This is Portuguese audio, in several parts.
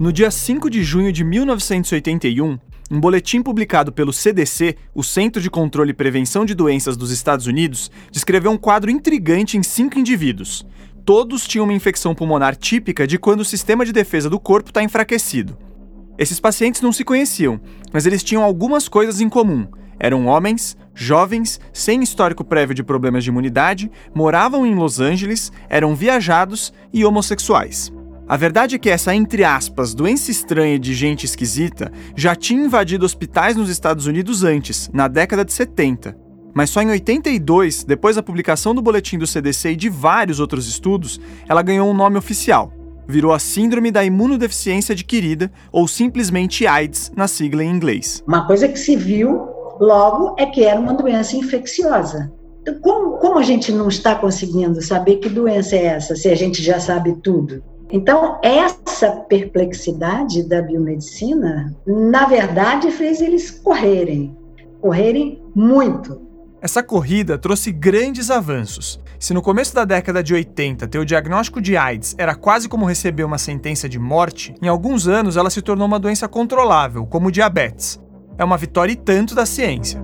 No dia 5 de junho de 1981, um boletim publicado pelo CDC, o Centro de Controle e Prevenção de Doenças dos Estados Unidos, descreveu um quadro intrigante em cinco indivíduos. Todos tinham uma infecção pulmonar típica de quando o sistema de defesa do corpo está enfraquecido. Esses pacientes não se conheciam, mas eles tinham algumas coisas em comum. Eram homens, jovens, sem histórico prévio de problemas de imunidade, moravam em Los Angeles, eram viajados e homossexuais. A verdade é que essa, entre aspas, doença estranha de gente esquisita já tinha invadido hospitais nos Estados Unidos antes, na década de 70. Mas só em 82, depois da publicação do boletim do CDC e de vários outros estudos, ela ganhou um nome oficial. Virou a Síndrome da Imunodeficiência Adquirida, ou simplesmente AIDS, na sigla em inglês. Uma coisa que se viu logo é que era uma doença infecciosa. Então, como, como a gente não está conseguindo saber que doença é essa, se a gente já sabe tudo? Então, essa perplexidade da biomedicina, na verdade, fez eles correrem, correrem muito. Essa corrida trouxe grandes avanços. Se no começo da década de 80 ter o diagnóstico de AIDS era quase como receber uma sentença de morte, em alguns anos ela se tornou uma doença controlável, como o diabetes. É uma vitória e tanto da ciência.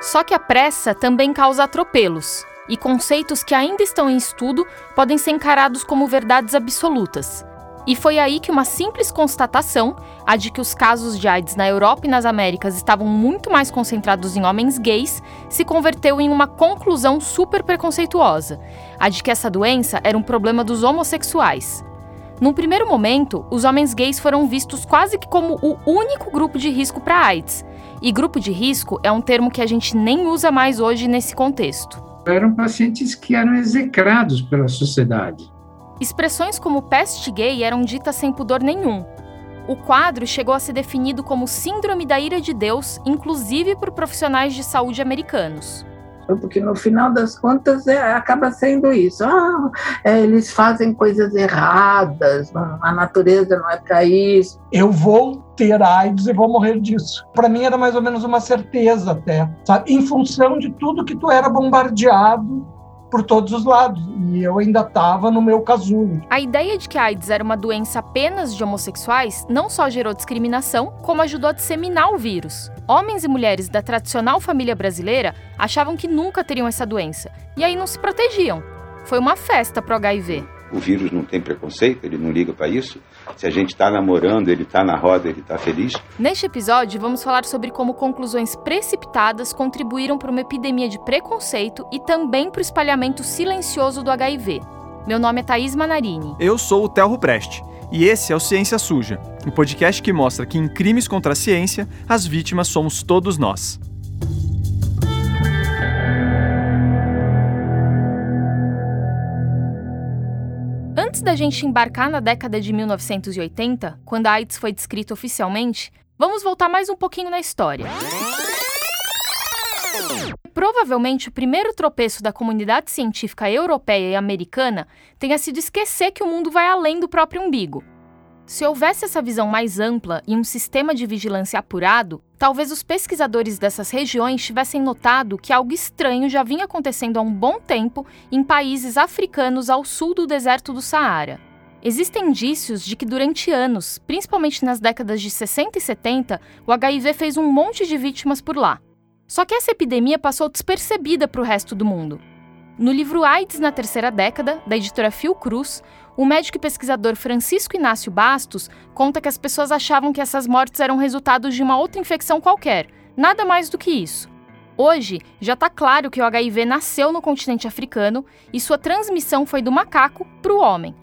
Só que a pressa também causa atropelos, e conceitos que ainda estão em estudo podem ser encarados como verdades absolutas. E foi aí que uma simples constatação, a de que os casos de AIDS na Europa e nas Américas estavam muito mais concentrados em homens gays, se converteu em uma conclusão super preconceituosa, a de que essa doença era um problema dos homossexuais. Num primeiro momento, os homens gays foram vistos quase que como o único grupo de risco para AIDS, e grupo de risco é um termo que a gente nem usa mais hoje nesse contexto. Eram pacientes que eram execrados pela sociedade. Expressões como peste gay eram ditas sem pudor nenhum. O quadro chegou a ser definido como Síndrome da Ira de Deus, inclusive por profissionais de saúde americanos porque no final das contas é, acaba sendo isso. Ah, é, eles fazem coisas erradas, a natureza não é para isso. Eu vou ter AIDS e vou morrer disso. Para mim era mais ou menos uma certeza até, sabe? Em função de tudo que tu era bombardeado por todos os lados. E eu ainda estava no meu casulo. A ideia de que a AIDS era uma doença apenas de homossexuais não só gerou discriminação, como ajudou a disseminar o vírus. Homens e mulheres da tradicional família brasileira achavam que nunca teriam essa doença e aí não se protegiam. Foi uma festa pro HIV. O vírus não tem preconceito, ele não liga para isso. Se a gente está namorando, ele está na roda, ele está feliz. Neste episódio, vamos falar sobre como conclusões precipitadas contribuíram para uma epidemia de preconceito e também para o espalhamento silencioso do HIV. Meu nome é Thaís Manarini. Eu sou o Telro Preste. E esse é o Ciência Suja, o podcast que mostra que em crimes contra a ciência, as vítimas somos todos nós. Antes da gente embarcar na década de 1980, quando a AIDS foi descrita oficialmente, vamos voltar mais um pouquinho na história. Provavelmente o primeiro tropeço da comunidade científica europeia e americana tenha sido esquecer que o mundo vai além do próprio umbigo. Se houvesse essa visão mais ampla e um sistema de vigilância apurado, talvez os pesquisadores dessas regiões tivessem notado que algo estranho já vinha acontecendo há um bom tempo em países africanos ao sul do deserto do Saara. Existem indícios de que durante anos, principalmente nas décadas de 60 e 70, o HIV fez um monte de vítimas por lá. Só que essa epidemia passou despercebida para o resto do mundo. No livro AIDS na terceira década, da editora Fiocruz, o médico e pesquisador Francisco Inácio Bastos conta que as pessoas achavam que essas mortes eram resultado de uma outra infecção qualquer, nada mais do que isso. Hoje, já está claro que o HIV nasceu no continente africano e sua transmissão foi do macaco para o homem.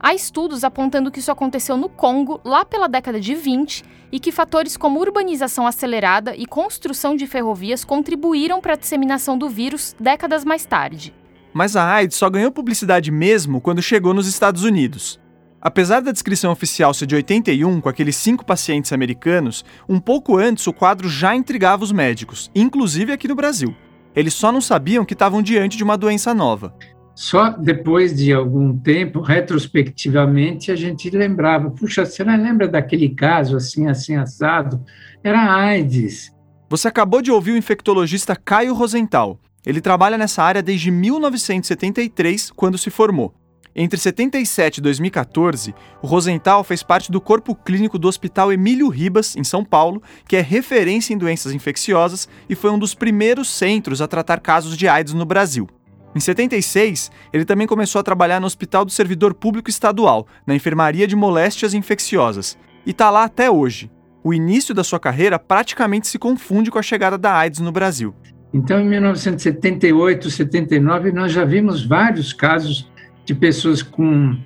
Há estudos apontando que isso aconteceu no Congo lá pela década de 20 e que fatores como urbanização acelerada e construção de ferrovias contribuíram para a disseminação do vírus décadas mais tarde. Mas a AIDS só ganhou publicidade mesmo quando chegou nos Estados Unidos. Apesar da descrição oficial ser de 81, com aqueles cinco pacientes americanos, um pouco antes o quadro já intrigava os médicos, inclusive aqui no Brasil. Eles só não sabiam que estavam diante de uma doença nova. Só depois de algum tempo, retrospectivamente, a gente lembrava: puxa, você não lembra daquele caso assim, assim, assado? Era AIDS. Você acabou de ouvir o infectologista Caio Rosenthal. Ele trabalha nessa área desde 1973, quando se formou. Entre 77 e 2014, o Rosenthal fez parte do corpo clínico do Hospital Emílio Ribas, em São Paulo, que é referência em doenças infecciosas e foi um dos primeiros centros a tratar casos de AIDS no Brasil. Em 76, ele também começou a trabalhar no Hospital do Servidor Público Estadual, na Enfermaria de Moléstias Infecciosas, e está lá até hoje o início da sua carreira praticamente se confunde com a chegada da AIDS no Brasil. Então, em 1978, 79, nós já vimos vários casos de pessoas com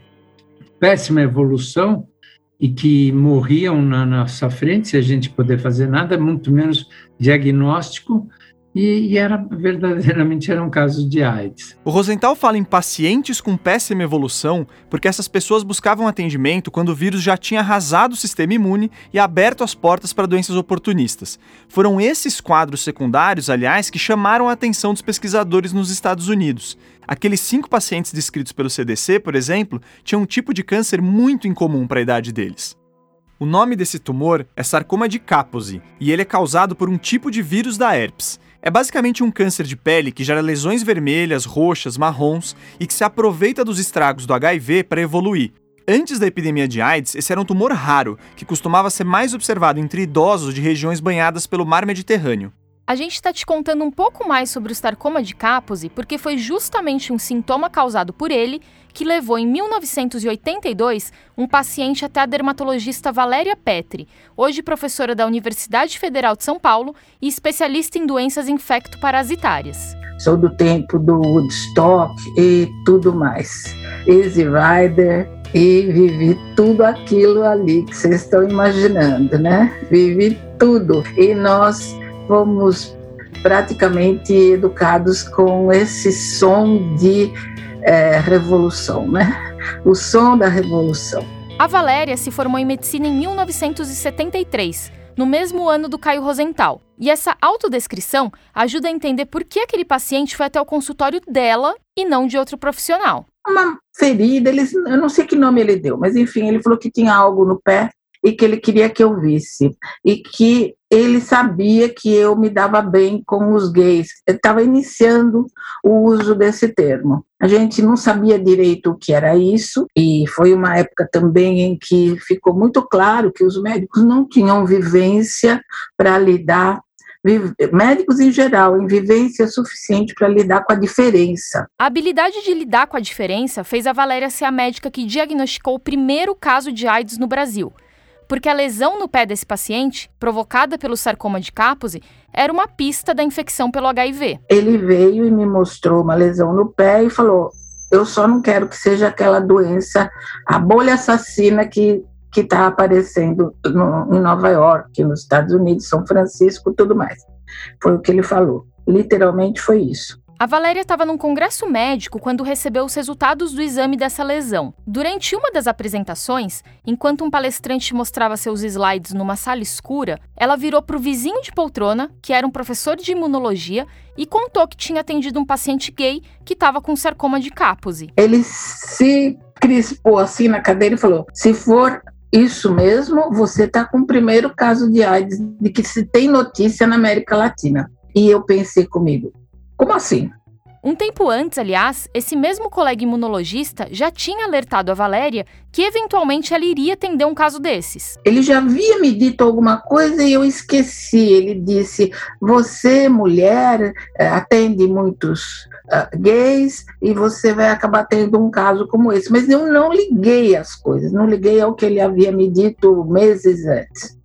péssima evolução e que morriam na nossa frente, se a gente puder fazer nada, muito menos diagnóstico, e, e, era verdadeiramente eram casos de AIDS. O Rosenthal fala em pacientes com péssima evolução porque essas pessoas buscavam atendimento quando o vírus já tinha arrasado o sistema imune e aberto as portas para doenças oportunistas. Foram esses quadros secundários, aliás, que chamaram a atenção dos pesquisadores nos Estados Unidos. Aqueles cinco pacientes descritos pelo CDC, por exemplo, tinham um tipo de câncer muito incomum para a idade deles. O nome desse tumor é sarcoma de Kaposi e ele é causado por um tipo de vírus da herpes. É basicamente um câncer de pele que gera lesões vermelhas, roxas, marrons e que se aproveita dos estragos do HIV para evoluir. Antes da epidemia de AIDS, esse era um tumor raro, que costumava ser mais observado entre idosos de regiões banhadas pelo mar Mediterrâneo. A gente está te contando um pouco mais sobre o sarcoma de Kaposi porque foi justamente um sintoma causado por ele que levou em 1982 um paciente até a dermatologista Valéria Petri, hoje professora da Universidade Federal de São Paulo e especialista em doenças infecto-parasitárias. Sou do tempo do Woodstock e tudo mais. Easy Rider, e vivi tudo aquilo ali que vocês estão imaginando, né? Vivi tudo. E nós fomos praticamente educados com esse som de é, revolução, né? O som da revolução. A Valéria se formou em medicina em 1973, no mesmo ano do Caio Rosenthal. E essa autodescrição ajuda a entender por que aquele paciente foi até o consultório dela e não de outro profissional. Uma ferida, eles, eu não sei que nome ele deu, mas enfim, ele falou que tinha algo no pé e que ele queria que eu visse. E que ele sabia que eu me dava bem com os gays. Estava iniciando o uso desse termo. A gente não sabia direito o que era isso, e foi uma época também em que ficou muito claro que os médicos não tinham vivência para lidar médicos em geral, em vivência suficiente para lidar com a diferença. A habilidade de lidar com a diferença fez a Valéria ser a médica que diagnosticou o primeiro caso de AIDS no Brasil porque a lesão no pé desse paciente, provocada pelo sarcoma de Kaposi, era uma pista da infecção pelo HIV. Ele veio e me mostrou uma lesão no pé e falou: Eu só não quero que seja aquela doença, a bolha assassina que que está aparecendo no, em Nova York, nos Estados Unidos, São Francisco, tudo mais. Foi o que ele falou. Literalmente foi isso. A Valéria estava num congresso médico quando recebeu os resultados do exame dessa lesão. Durante uma das apresentações, enquanto um palestrante mostrava seus slides numa sala escura, ela virou para o vizinho de poltrona, que era um professor de imunologia, e contou que tinha atendido um paciente gay que estava com sarcoma de Kaposi. Ele se crispou assim na cadeira e falou: se for isso mesmo, você está com o primeiro caso de AIDS de que se tem notícia na América Latina. E eu pensei comigo, como assim? Um tempo antes, aliás, esse mesmo colega imunologista já tinha alertado a Valéria que eventualmente ela iria atender um caso desses. Ele já havia me dito alguma coisa e eu esqueci. Ele disse: Você, mulher, eh, atende muitos uh, gays e você vai acabar tendo um caso como esse. Mas eu não liguei as coisas, não liguei ao que ele havia me dito meses antes.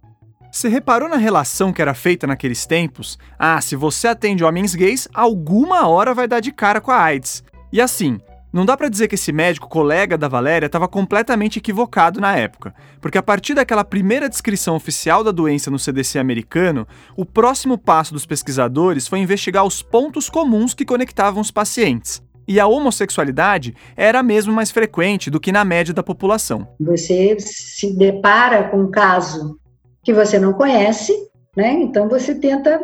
Você reparou na relação que era feita naqueles tempos? Ah, se você atende homens gays, alguma hora vai dar de cara com a AIDS. E assim, não dá para dizer que esse médico colega da Valéria estava completamente equivocado na época, porque a partir daquela primeira descrição oficial da doença no CDC americano, o próximo passo dos pesquisadores foi investigar os pontos comuns que conectavam os pacientes. E a homossexualidade era mesmo mais frequente do que na média da população. Você se depara com um caso que você não conhece, né? Então você tenta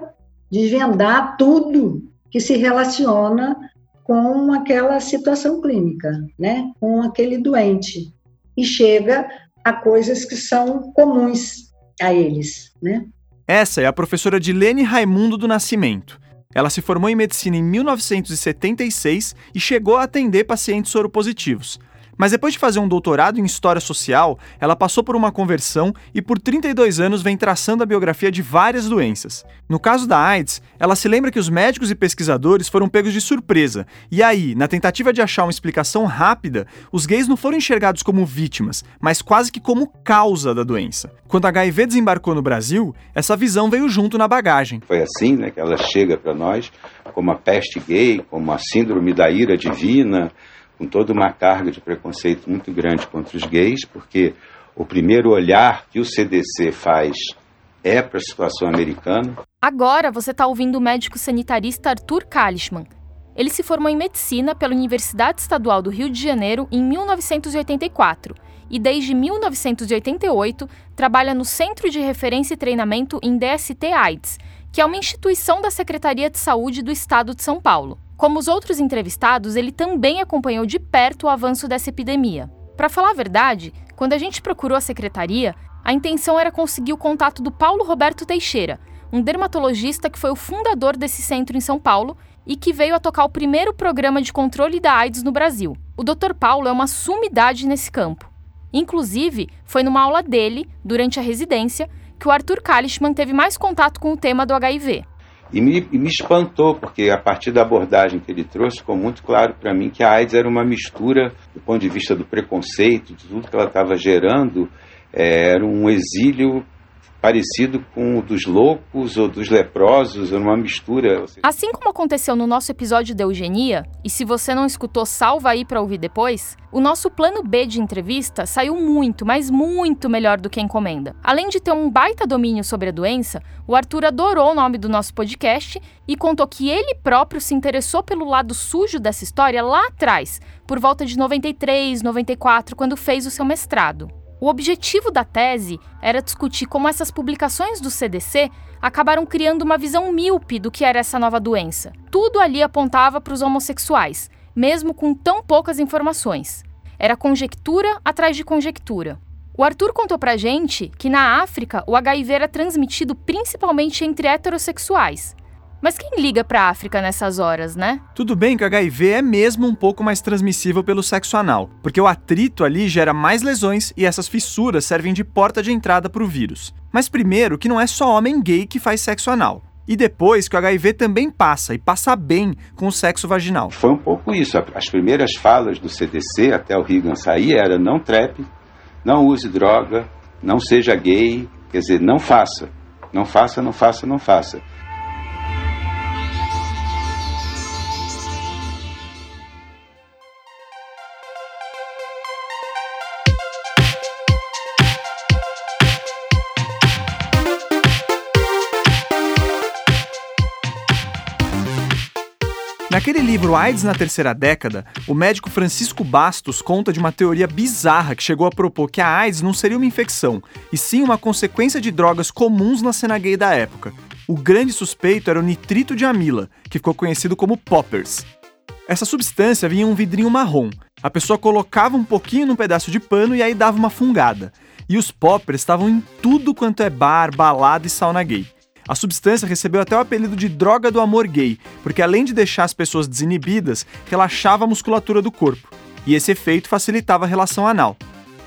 desvendar tudo que se relaciona com aquela situação clínica, né? Com aquele doente e chega a coisas que são comuns a eles, né? Essa é a professora Dilene Raimundo do Nascimento. Ela se formou em medicina em 1976 e chegou a atender pacientes soropositivos. Mas depois de fazer um doutorado em História Social, ela passou por uma conversão e por 32 anos vem traçando a biografia de várias doenças. No caso da AIDS, ela se lembra que os médicos e pesquisadores foram pegos de surpresa, e aí, na tentativa de achar uma explicação rápida, os gays não foram enxergados como vítimas, mas quase que como causa da doença. Quando a HIV desembarcou no Brasil, essa visão veio junto na bagagem. Foi assim né, que ela chega para nós como a peste gay, como a síndrome da ira divina, com toda uma carga de preconceito muito grande contra os gays, porque o primeiro olhar que o CDC faz é para a situação americana. Agora você está ouvindo o médico sanitarista Arthur Kalishman. Ele se formou em medicina pela Universidade Estadual do Rio de Janeiro em 1984 e desde 1988 trabalha no Centro de Referência e Treinamento em DST AIDS, que é uma instituição da Secretaria de Saúde do Estado de São Paulo. Como os outros entrevistados, ele também acompanhou de perto o avanço dessa epidemia. Para falar a verdade, quando a gente procurou a secretaria, a intenção era conseguir o contato do Paulo Roberto Teixeira, um dermatologista que foi o fundador desse centro em São Paulo e que veio a tocar o primeiro programa de controle da AIDS no Brasil. O Dr. Paulo é uma sumidade nesse campo. Inclusive, foi numa aula dele, durante a residência, que o Arthur Kalishman teve mais contato com o tema do HIV. E me, e me espantou, porque a partir da abordagem que ele trouxe, ficou muito claro para mim que a AIDS era uma mistura, do ponto de vista do preconceito, de tudo que ela estava gerando, é, era um exílio parecido com o dos loucos ou dos leprosos, uma mistura. Assim como aconteceu no nosso episódio de eugenia, e se você não escutou, salva aí para ouvir depois, o nosso plano B de entrevista saiu muito, mas muito melhor do que a encomenda. Além de ter um baita domínio sobre a doença, o Arthur adorou o nome do nosso podcast e contou que ele próprio se interessou pelo lado sujo dessa história lá atrás, por volta de 93, 94, quando fez o seu mestrado. O objetivo da tese era discutir como essas publicações do CDC acabaram criando uma visão míope do que era essa nova doença. Tudo ali apontava para os homossexuais, mesmo com tão poucas informações. Era conjectura atrás de conjectura. O Arthur contou pra gente que na África o HIV era transmitido principalmente entre heterossexuais. Mas quem liga para a África nessas horas, né? Tudo bem que o HIV é mesmo um pouco mais transmissível pelo sexo anal, porque o atrito ali gera mais lesões e essas fissuras servem de porta de entrada para o vírus. Mas primeiro que não é só homem gay que faz sexo anal. E depois que o HIV também passa, e passa bem, com o sexo vaginal. Foi um pouco isso. As primeiras falas do CDC, até o Reagan sair, era não trepe, não use droga, não seja gay, quer dizer, não faça. Não faça, não faça, não faça. Naquele livro AIDS na Terceira Década, o médico Francisco Bastos conta de uma teoria bizarra que chegou a propor que a AIDS não seria uma infecção, e sim uma consequência de drogas comuns na cena gay da época. O grande suspeito era o nitrito de amila, que ficou conhecido como poppers. Essa substância vinha em um vidrinho marrom. A pessoa colocava um pouquinho num pedaço de pano e aí dava uma fungada. E os poppers estavam em tudo quanto é bar, balada e sauna gay. A substância recebeu até o apelido de droga do amor gay, porque além de deixar as pessoas desinibidas, relaxava a musculatura do corpo. E esse efeito facilitava a relação anal.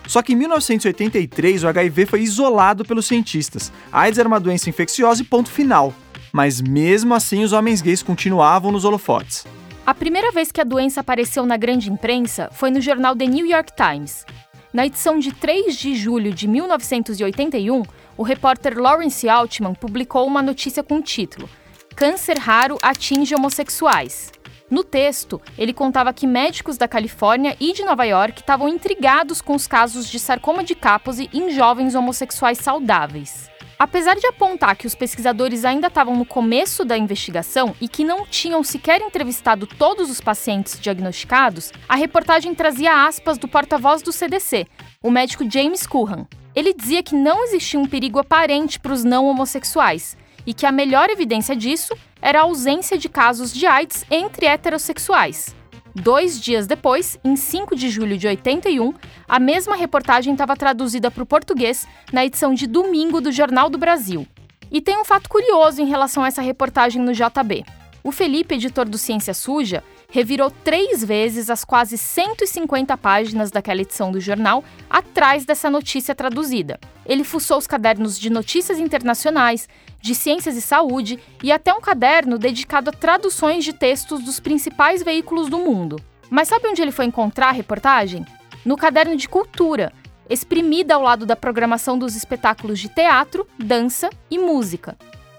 Só que em 1983 o HIV foi isolado pelos cientistas. A AIDS era uma doença infecciosa e ponto final. Mas mesmo assim os homens gays continuavam nos holofotes. A primeira vez que a doença apareceu na grande imprensa foi no jornal The New York Times. Na edição de 3 de julho de 1981, o repórter Lawrence Altman publicou uma notícia com o título Câncer raro atinge homossexuais. No texto, ele contava que médicos da Califórnia e de Nova York estavam intrigados com os casos de sarcoma de Kaposi em jovens homossexuais saudáveis. Apesar de apontar que os pesquisadores ainda estavam no começo da investigação e que não tinham sequer entrevistado todos os pacientes diagnosticados, a reportagem trazia aspas do porta-voz do CDC, o médico James Curran. Ele dizia que não existia um perigo aparente para os não homossexuais e que a melhor evidência disso era a ausência de casos de AIDS entre heterossexuais. Dois dias depois, em 5 de julho de 81, a mesma reportagem estava traduzida para o português na edição de domingo do Jornal do Brasil. E tem um fato curioso em relação a essa reportagem no JB. O Felipe, editor do Ciência Suja, revirou três vezes as quase 150 páginas daquela edição do jornal atrás dessa notícia traduzida. Ele fuçou os cadernos de notícias internacionais, de ciências e saúde e até um caderno dedicado a traduções de textos dos principais veículos do mundo. Mas sabe onde ele foi encontrar a reportagem? No caderno de cultura, exprimida ao lado da programação dos espetáculos de teatro, dança e música.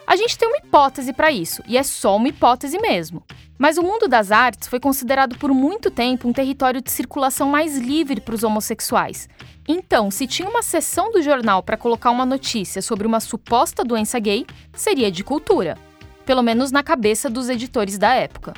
A gente tem uma hipótese para isso, e é só uma hipótese mesmo. Mas o mundo das artes foi considerado por muito tempo um território de circulação mais livre para os homossexuais. Então, se tinha uma seção do jornal para colocar uma notícia sobre uma suposta doença gay, seria de cultura. Pelo menos na cabeça dos editores da época.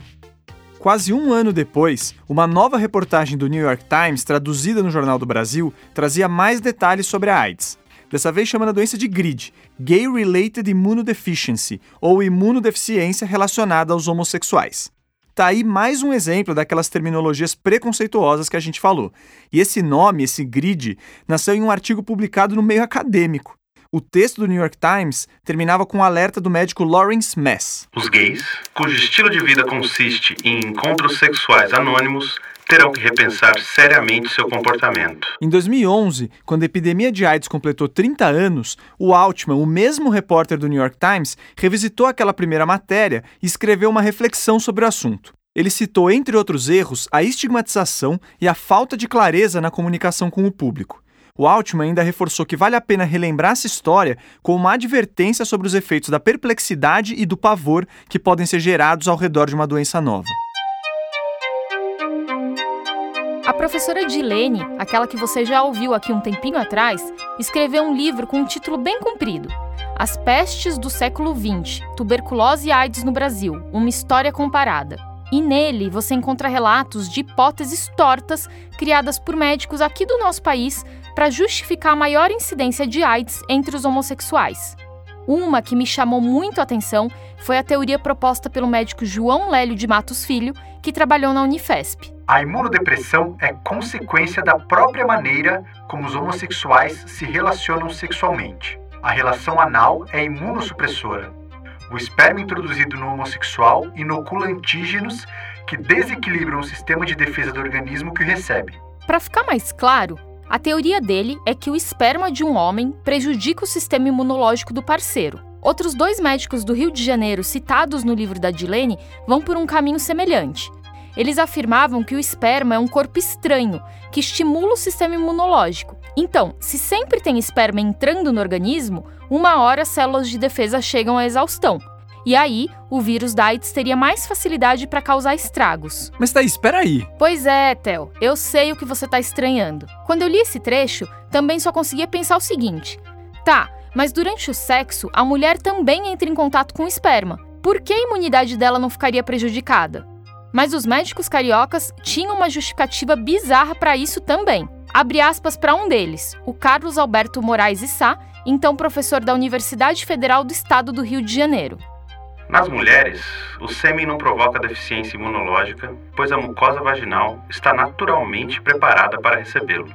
Quase um ano depois, uma nova reportagem do New York Times, traduzida no Jornal do Brasil, trazia mais detalhes sobre a AIDS. Dessa vez chamando a doença de GRID, Gay Related Immunodeficiency, ou imunodeficiência relacionada aos homossexuais. Tá aí mais um exemplo daquelas terminologias preconceituosas que a gente falou. E esse nome, esse GRID, nasceu em um artigo publicado no meio acadêmico. O texto do New York Times terminava com um alerta do médico Lawrence Mess. Os gays, cujo estilo de vida consiste em encontros sexuais anônimos, terão que repensar seriamente seu comportamento. Em 2011, quando a epidemia de AIDS completou 30 anos, o Altman, o mesmo repórter do New York Times, revisitou aquela primeira matéria e escreveu uma reflexão sobre o assunto. Ele citou, entre outros erros, a estigmatização e a falta de clareza na comunicação com o público. O Altman ainda reforçou que vale a pena relembrar essa história como uma advertência sobre os efeitos da perplexidade e do pavor que podem ser gerados ao redor de uma doença nova. A professora Dilene, aquela que você já ouviu aqui um tempinho atrás, escreveu um livro com um título bem comprido: As Pestes do Século XX Tuberculose e AIDS no Brasil Uma História Comparada. E nele você encontra relatos de hipóteses tortas criadas por médicos aqui do nosso país para justificar a maior incidência de AIDS entre os homossexuais. Uma que me chamou muito a atenção foi a teoria proposta pelo médico João Lélio de Matos Filho, que trabalhou na Unifesp. A imunodepressão é consequência da própria maneira como os homossexuais se relacionam sexualmente. A relação anal é imunossupressora. O esperma introduzido no homossexual inocula antígenos que desequilibram o sistema de defesa do organismo que o recebe. Para ficar mais claro, a teoria dele é que o esperma de um homem prejudica o sistema imunológico do parceiro. Outros dois médicos do Rio de Janeiro citados no livro da Dilene vão por um caminho semelhante. Eles afirmavam que o esperma é um corpo estranho, que estimula o sistema imunológico. Então, se sempre tem esperma entrando no organismo, uma hora as células de defesa chegam à exaustão. E aí, o vírus da AIDS teria mais facilidade para causar estragos. Mas tá, espera aí. Pois é, Theo, eu sei o que você tá estranhando. Quando eu li esse trecho, também só conseguia pensar o seguinte: tá, mas durante o sexo, a mulher também entra em contato com o esperma. Por que a imunidade dela não ficaria prejudicada? Mas os médicos cariocas tinham uma justificativa bizarra para isso também. Abre aspas para um deles, o Carlos Alberto Moraes Issá, então professor da Universidade Federal do Estado do Rio de Janeiro. Nas mulheres, o sêmen não provoca deficiência imunológica, pois a mucosa vaginal está naturalmente preparada para recebê-lo.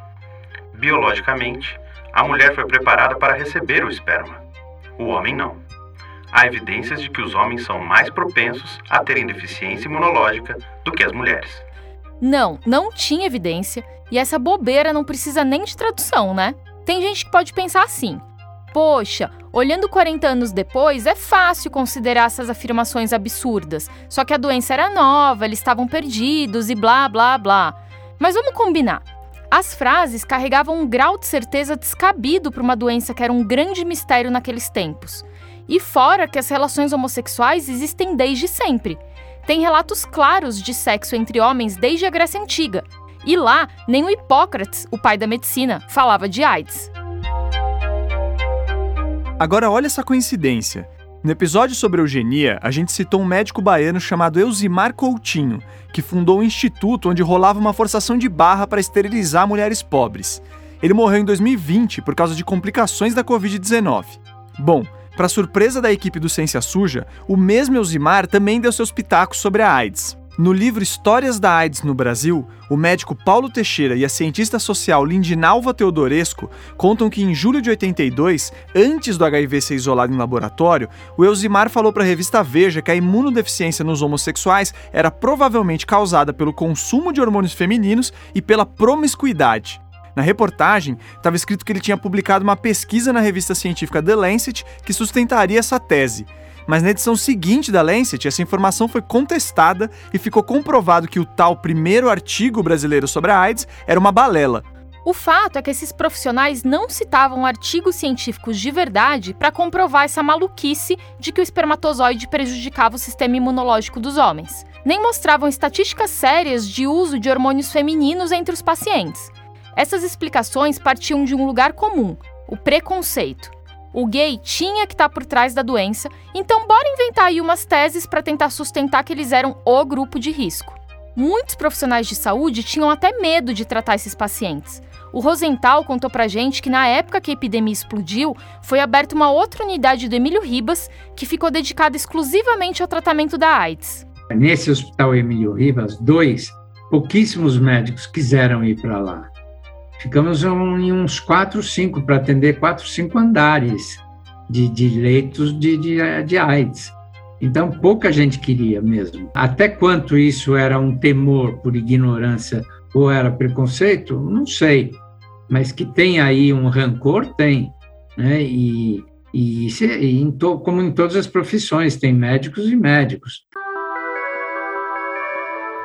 Biologicamente, a mulher foi preparada para receber o esperma. O homem não. Há evidências de que os homens são mais propensos a terem deficiência imunológica do que as mulheres. Não, não tinha evidência, e essa bobeira não precisa nem de tradução, né? Tem gente que pode pensar assim: Poxa, olhando 40 anos depois, é fácil considerar essas afirmações absurdas. Só que a doença era nova, eles estavam perdidos e blá blá blá. Mas vamos combinar. As frases carregavam um grau de certeza descabido para uma doença que era um grande mistério naqueles tempos. E fora que as relações homossexuais existem desde sempre. Tem relatos claros de sexo entre homens desde a Grécia Antiga. E lá, nem o Hipócrates, o pai da medicina, falava de AIDS. Agora olha essa coincidência. No episódio sobre eugenia, a gente citou um médico baiano chamado Elzimar Coutinho, que fundou um instituto onde rolava uma forçação de barra para esterilizar mulheres pobres. Ele morreu em 2020 por causa de complicações da Covid-19. Bom, para surpresa da equipe do Ciência Suja, o mesmo Elzimar também deu seus pitacos sobre a AIDS. No livro Histórias da AIDS no Brasil, o médico Paulo Teixeira e a cientista social Lindinalva Teodoresco contam que em julho de 82, antes do HIV ser isolado em laboratório, o Elzimar falou para a revista Veja que a imunodeficiência nos homossexuais era provavelmente causada pelo consumo de hormônios femininos e pela promiscuidade. Na reportagem, estava escrito que ele tinha publicado uma pesquisa na revista científica The Lancet que sustentaria essa tese mas na edição seguinte da Lancet, essa informação foi contestada e ficou comprovado que o tal primeiro artigo brasileiro sobre a AIDS era uma balela. O fato é que esses profissionais não citavam artigos científicos de verdade para comprovar essa maluquice de que o espermatozoide prejudicava o sistema imunológico dos homens. Nem mostravam estatísticas sérias de uso de hormônios femininos entre os pacientes. Essas explicações partiam de um lugar comum: o preconceito. O gay tinha que estar tá por trás da doença, então bora inventar aí umas teses para tentar sustentar que eles eram o grupo de risco. Muitos profissionais de saúde tinham até medo de tratar esses pacientes. O Rosenthal contou pra gente que na época que a epidemia explodiu, foi aberta uma outra unidade do Emílio Ribas que ficou dedicada exclusivamente ao tratamento da AIDS. Nesse hospital Emílio Ribas, dois, pouquíssimos médicos quiseram ir para lá. Ficamos em uns quatro, cinco, para atender quatro, cinco andares de, de leitos de, de, de AIDS. Então, pouca gente queria mesmo. Até quanto isso era um temor por ignorância ou era preconceito, não sei. Mas que tem aí um rancor, tem. Né? E, e, e em to, como em todas as profissões, tem médicos e médicos.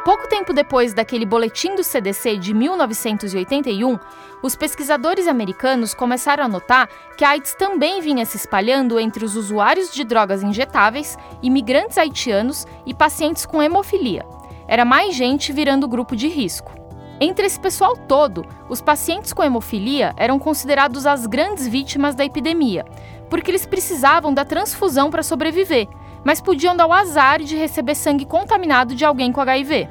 Pouco tempo depois daquele boletim do CDC de 1981, os pesquisadores americanos começaram a notar que a AIDS também vinha se espalhando entre os usuários de drogas injetáveis, imigrantes haitianos e pacientes com hemofilia. Era mais gente virando grupo de risco. Entre esse pessoal todo, os pacientes com hemofilia eram considerados as grandes vítimas da epidemia, porque eles precisavam da transfusão para sobreviver, mas podiam dar o azar de receber sangue contaminado de alguém com HIV.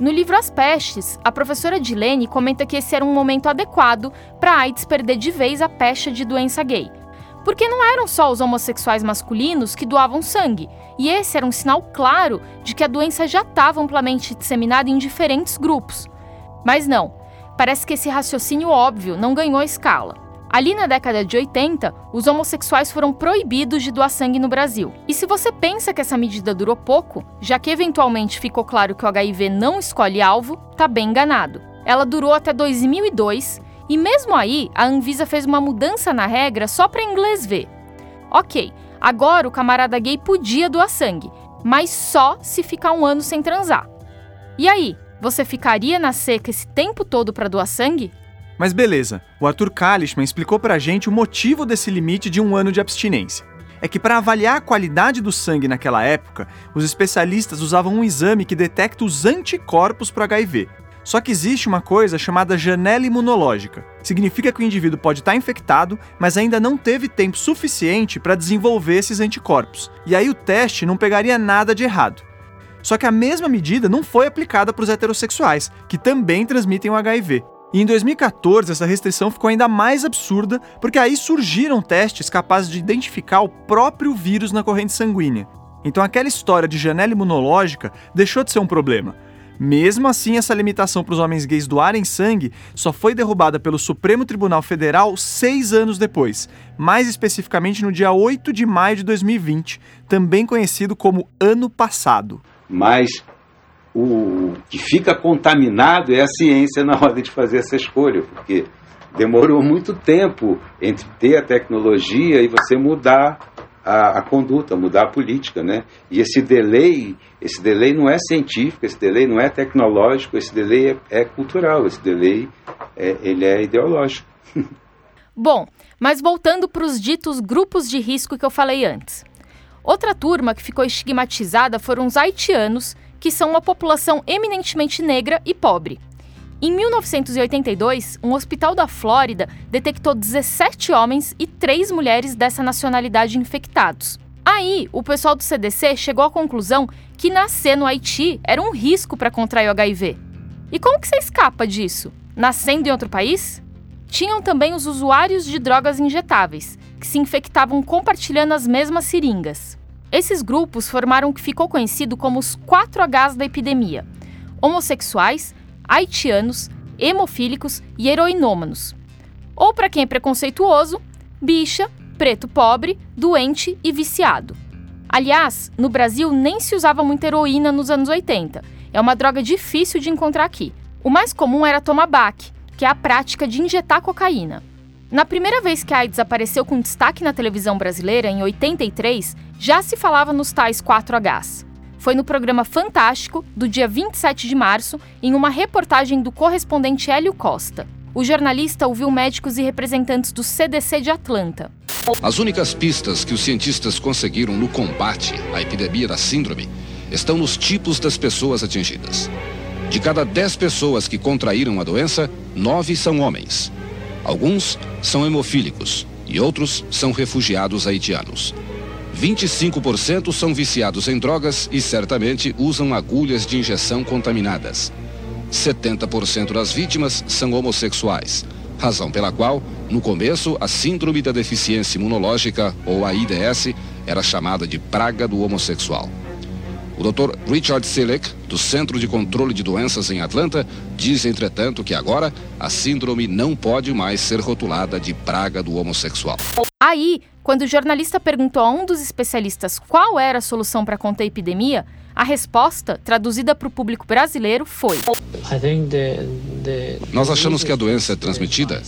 No livro As Pestes, a professora Dilene comenta que esse era um momento adequado para a AIDS perder de vez a pecha de doença gay. Porque não eram só os homossexuais masculinos que doavam sangue, e esse era um sinal claro de que a doença já estava amplamente disseminada em diferentes grupos. Mas não, parece que esse raciocínio óbvio não ganhou escala. Ali na década de 80, os homossexuais foram proibidos de doar sangue no Brasil. E se você pensa que essa medida durou pouco, já que eventualmente ficou claro que o HIV não escolhe alvo, tá bem enganado. Ela durou até 2002 e mesmo aí a Anvisa fez uma mudança na regra só para inglês ver. Ok, agora o camarada gay podia doar sangue, mas só se ficar um ano sem transar. E aí, você ficaria na seca esse tempo todo para doar sangue? Mas beleza, o Arthur Kalishman explicou pra gente o motivo desse limite de um ano de abstinência. É que para avaliar a qualidade do sangue naquela época, os especialistas usavam um exame que detecta os anticorpos para HIV. Só que existe uma coisa chamada janela imunológica. Significa que o indivíduo pode estar tá infectado, mas ainda não teve tempo suficiente para desenvolver esses anticorpos. E aí o teste não pegaria nada de errado. Só que a mesma medida não foi aplicada para os heterossexuais, que também transmitem o HIV. E em 2014, essa restrição ficou ainda mais absurda, porque aí surgiram testes capazes de identificar o próprio vírus na corrente sanguínea. Então aquela história de janela imunológica deixou de ser um problema. Mesmo assim, essa limitação para os homens gays doarem sangue só foi derrubada pelo Supremo Tribunal Federal seis anos depois, mais especificamente no dia 8 de maio de 2020, também conhecido como Ano Passado. Mas o que fica contaminado é a ciência na hora de fazer essa escolha, porque demorou muito tempo entre ter a tecnologia e você mudar a, a, conduta, mudar a política, né? E esse delay, esse delay não é científico, esse delay não é tecnológico, esse delay é, é cultural, esse delay é, ele é ideológico. Bom, mas voltando para os ditos grupos de risco que eu falei antes. Outra turma que ficou estigmatizada foram os haitianos, que são uma população eminentemente negra e pobre. Em 1982, um hospital da Flórida detectou 17 homens e 3 mulheres dessa nacionalidade infectados. Aí, o pessoal do CDC chegou à conclusão que nascer no Haiti era um risco para contrair o HIV. E como que você escapa disso? Nascendo em outro país? Tinham também os usuários de drogas injetáveis, que se infectavam compartilhando as mesmas seringas. Esses grupos formaram o que ficou conhecido como os 4 Hs da epidemia: homossexuais, haitianos, hemofílicos e heroinômanos. Ou, para quem é preconceituoso, bicha, preto pobre, doente e viciado. Aliás, no Brasil nem se usava muita heroína nos anos 80. É uma droga difícil de encontrar aqui. O mais comum era tomar BAC, que é a prática de injetar cocaína. Na primeira vez que a AIDS apareceu com destaque na televisão brasileira, em 83, já se falava nos tais 4Hs. Foi no programa Fantástico, do dia 27 de março, em uma reportagem do correspondente Hélio Costa. O jornalista ouviu médicos e representantes do CDC de Atlanta. As únicas pistas que os cientistas conseguiram no combate à epidemia da síndrome estão nos tipos das pessoas atingidas. De cada 10 pessoas que contraíram a doença, 9 são homens. Alguns são hemofílicos e outros são refugiados haitianos. 25% são viciados em drogas e certamente usam agulhas de injeção contaminadas. 70% das vítimas são homossexuais, razão pela qual, no começo, a Síndrome da Deficiência Imunológica, ou AIDS, era chamada de praga do homossexual. O Dr. Richard Selleck, do Centro de Controle de Doenças em Atlanta, diz, entretanto, que agora a síndrome não pode mais ser rotulada de praga do homossexual. Aí, quando o jornalista perguntou a um dos especialistas qual era a solução para conter a epidemia, a resposta, traduzida para o público brasileiro, foi: Nós achamos que a doença é transmitida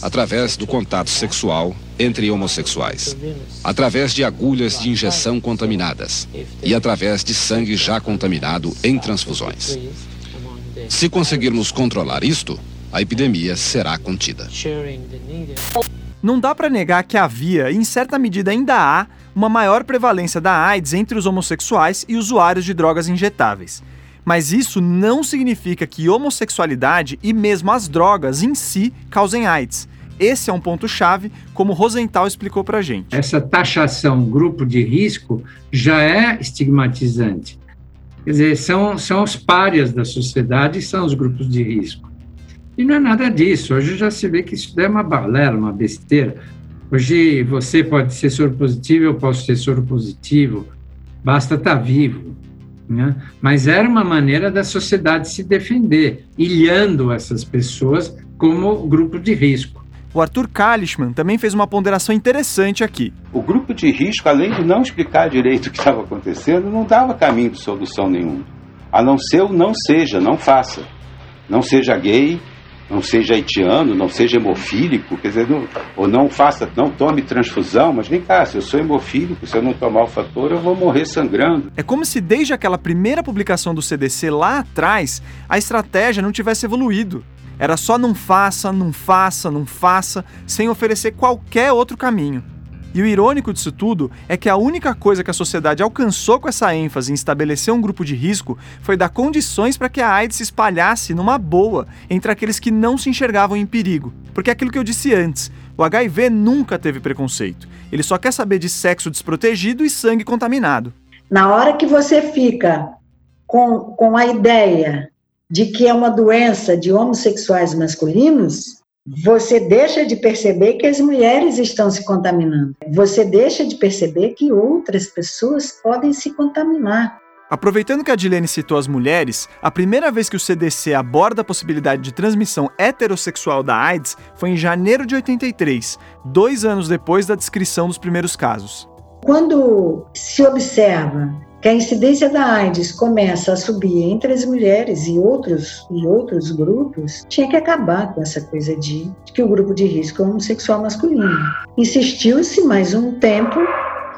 através do contato sexual entre homossexuais, através de agulhas de injeção contaminadas e através de sangue já contaminado em transfusões. Se conseguirmos controlar isto, a epidemia será contida. Não dá para negar que havia, e em certa medida ainda há, uma maior prevalência da AIDS entre os homossexuais e usuários de drogas injetáveis. Mas isso não significa que homossexualidade e mesmo as drogas em si causem AIDS. Esse é um ponto-chave, como Rosenthal explicou para gente. Essa taxação grupo de risco já é estigmatizante. Quer dizer, são, são os párias da sociedade, são os grupos de risco. E não é nada disso. Hoje já se vê que isso é uma balela, uma besteira. Hoje você pode ser soro positivo, eu posso ser soro positivo, basta estar tá vivo. Né? Mas era uma maneira da sociedade se defender, ilhando essas pessoas como grupo de risco. O Arthur Kalishman também fez uma ponderação interessante aqui. O grupo de risco, além de não explicar direito o que estava acontecendo, não dava caminho de solução nenhum. A não ser o não seja, não faça. Não seja gay, não seja haitiano, não seja hemofílico, quer dizer, não, ou não faça, não tome transfusão, mas vem cá, se eu sou hemofílico, se eu não tomar o fator, eu vou morrer sangrando. É como se desde aquela primeira publicação do CDC lá atrás, a estratégia não tivesse evoluído. Era só não faça, não faça, não faça, sem oferecer qualquer outro caminho. E o irônico disso tudo é que a única coisa que a sociedade alcançou com essa ênfase em estabelecer um grupo de risco foi dar condições para que a AIDS se espalhasse numa boa entre aqueles que não se enxergavam em perigo. Porque é aquilo que eu disse antes, o HIV nunca teve preconceito. Ele só quer saber de sexo desprotegido e sangue contaminado. Na hora que você fica com, com a ideia de que é uma doença de homossexuais masculinos, você deixa de perceber que as mulheres estão se contaminando. Você deixa de perceber que outras pessoas podem se contaminar. Aproveitando que a Dilene citou as mulheres, a primeira vez que o CDC aborda a possibilidade de transmissão heterossexual da AIDS foi em janeiro de 83, dois anos depois da descrição dos primeiros casos. Quando se observa que a incidência da AIDS começa a subir entre as mulheres e outros, e outros grupos, tinha que acabar com essa coisa de, de que o grupo de risco é homossexual masculino. Insistiu-se mais um tempo,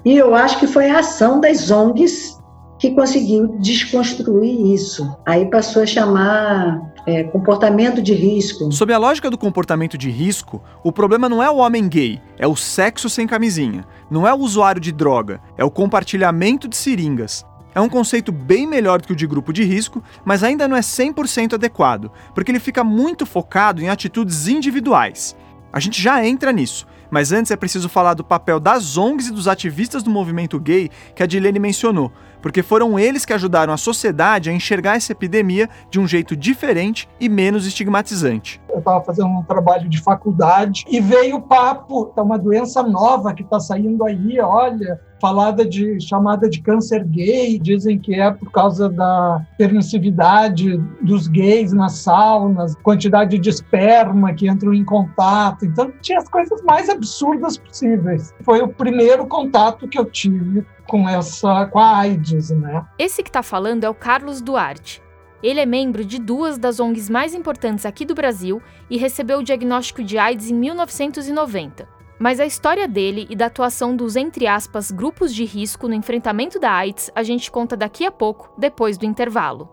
e eu acho que foi a ação das ONGs que conseguiu desconstruir isso. Aí passou a chamar é, comportamento de risco. Sob a lógica do comportamento de risco, o problema não é o homem gay, é o sexo sem camisinha. Não é o usuário de droga, é o compartilhamento de seringas. É um conceito bem melhor do que o de grupo de risco, mas ainda não é 100% adequado, porque ele fica muito focado em atitudes individuais. A gente já entra nisso, Mas antes é preciso falar do papel das ONGs e dos ativistas do movimento gay que a Dilene mencionou, porque foram eles que ajudaram a sociedade a enxergar essa epidemia de um jeito diferente e menos estigmatizante. Eu estava fazendo um trabalho de faculdade e veio o papo, é uma doença nova que está saindo aí, olha, falada de chamada de câncer gay, dizem que é por causa da permissividade dos gays nas saunas, quantidade de esperma que entram em contato. Então tinha as coisas mais absurdas possíveis. Foi o primeiro contato que eu tive com essa com a AIDS, né? Esse que está falando é o Carlos Duarte. Ele é membro de duas das ONGs mais importantes aqui do Brasil e recebeu o diagnóstico de AIDS em 1990. Mas a história dele e da atuação dos, entre aspas, grupos de risco no enfrentamento da AIDS a gente conta daqui a pouco, depois do intervalo.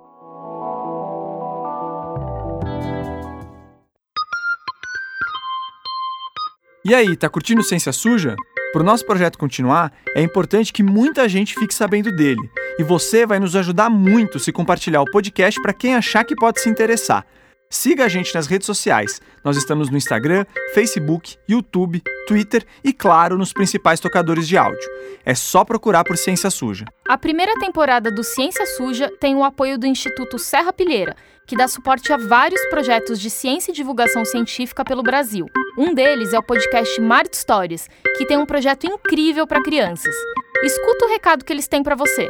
E aí, tá curtindo Ciência Suja? Para o nosso projeto continuar, é importante que muita gente fique sabendo dele. E você vai nos ajudar muito se compartilhar o podcast para quem achar que pode se interessar. Siga a gente nas redes sociais. Nós estamos no Instagram, Facebook, YouTube, Twitter e, claro, nos principais tocadores de áudio. É só procurar por Ciência Suja. A primeira temporada do Ciência Suja tem o apoio do Instituto Serra Pilheira, que dá suporte a vários projetos de ciência e divulgação científica pelo Brasil. Um deles é o podcast Mar de Histórias, que tem um projeto incrível para crianças. Escuta o recado que eles têm para você.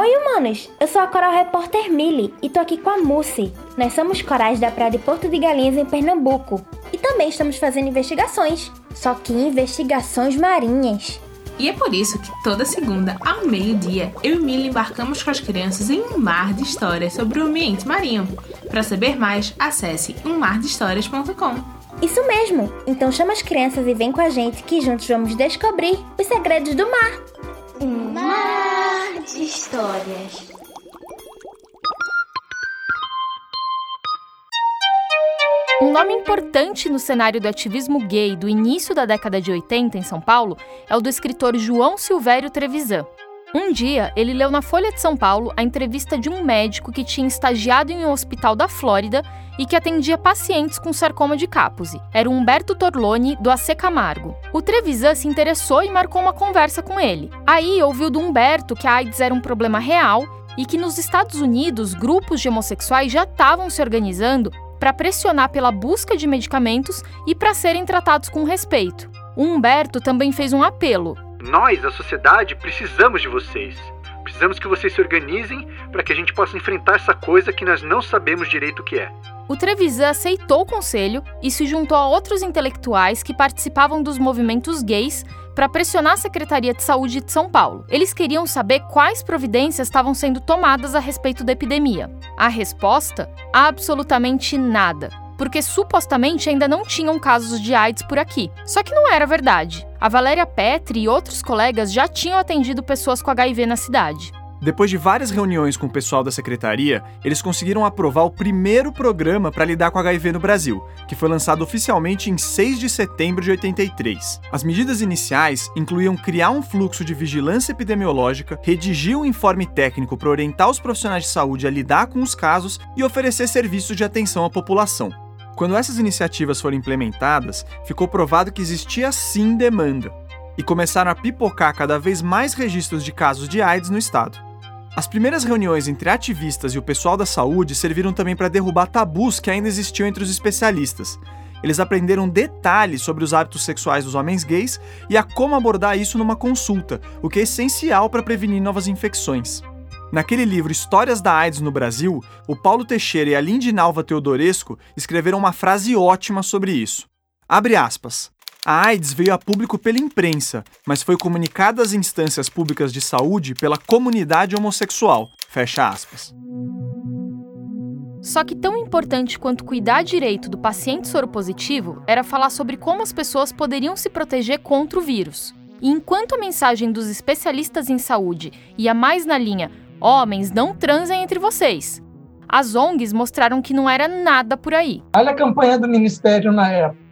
Oi, humanos! Eu sou a coral repórter Millie e tô aqui com a Mussi. Nós somos corais da Praia de Porto de Galinhas, em Pernambuco. E também estamos fazendo investigações, só que investigações marinhas. E é por isso que toda segunda, ao meio-dia, eu e Millie embarcamos com as crianças em um mar de histórias sobre o ambiente marinho. Para saber mais, acesse ummardhistorias.com. Isso mesmo! Então chama as crianças e vem com a gente que juntos vamos descobrir os segredos do mar. Um mar de histórias. Um nome importante no cenário do ativismo gay do início da década de 80 em São Paulo é o do escritor João Silvério Trevisan. Um dia, ele leu na Folha de São Paulo a entrevista de um médico que tinha estagiado em um hospital da Flórida e que atendia pacientes com sarcoma de Kaposi. Era o Humberto Torloni, do AC Camargo. O Trevisan se interessou e marcou uma conversa com ele. Aí ouviu do Humberto que a AIDS era um problema real e que nos Estados Unidos grupos de homossexuais já estavam se organizando para pressionar pela busca de medicamentos e para serem tratados com respeito. O Humberto também fez um apelo. Nós, a sociedade, precisamos de vocês. Precisamos que vocês se organizem para que a gente possa enfrentar essa coisa que nós não sabemos direito o que é. O Trevisan aceitou o conselho e se juntou a outros intelectuais que participavam dos movimentos gays para pressionar a Secretaria de Saúde de São Paulo. Eles queriam saber quais providências estavam sendo tomadas a respeito da epidemia. A resposta? Absolutamente nada. Porque supostamente ainda não tinham casos de AIDS por aqui. Só que não era verdade. A Valéria Petri e outros colegas já tinham atendido pessoas com HIV na cidade. Depois de várias reuniões com o pessoal da secretaria, eles conseguiram aprovar o primeiro programa para lidar com HIV no Brasil, que foi lançado oficialmente em 6 de setembro de 83. As medidas iniciais incluíam criar um fluxo de vigilância epidemiológica, redigir um informe técnico para orientar os profissionais de saúde a lidar com os casos e oferecer serviços de atenção à população. Quando essas iniciativas foram implementadas, ficou provado que existia sim demanda, e começaram a pipocar cada vez mais registros de casos de AIDS no estado. As primeiras reuniões entre ativistas e o pessoal da saúde serviram também para derrubar tabus que ainda existiam entre os especialistas. Eles aprenderam detalhes sobre os hábitos sexuais dos homens gays e a como abordar isso numa consulta, o que é essencial para prevenir novas infecções. Naquele livro Histórias da AIDS no Brasil, o Paulo Teixeira e a Lindinalva Teodoresco escreveram uma frase ótima sobre isso. Abre aspas. A AIDS veio a público pela imprensa, mas foi comunicada às instâncias públicas de saúde pela comunidade homossexual. Fecha aspas. Só que tão importante quanto cuidar direito do paciente soropositivo era falar sobre como as pessoas poderiam se proteger contra o vírus. E enquanto a mensagem dos especialistas em saúde ia mais na linha homens não transem entre vocês, as ONGs mostraram que não era nada por aí. Olha a campanha do Ministério na época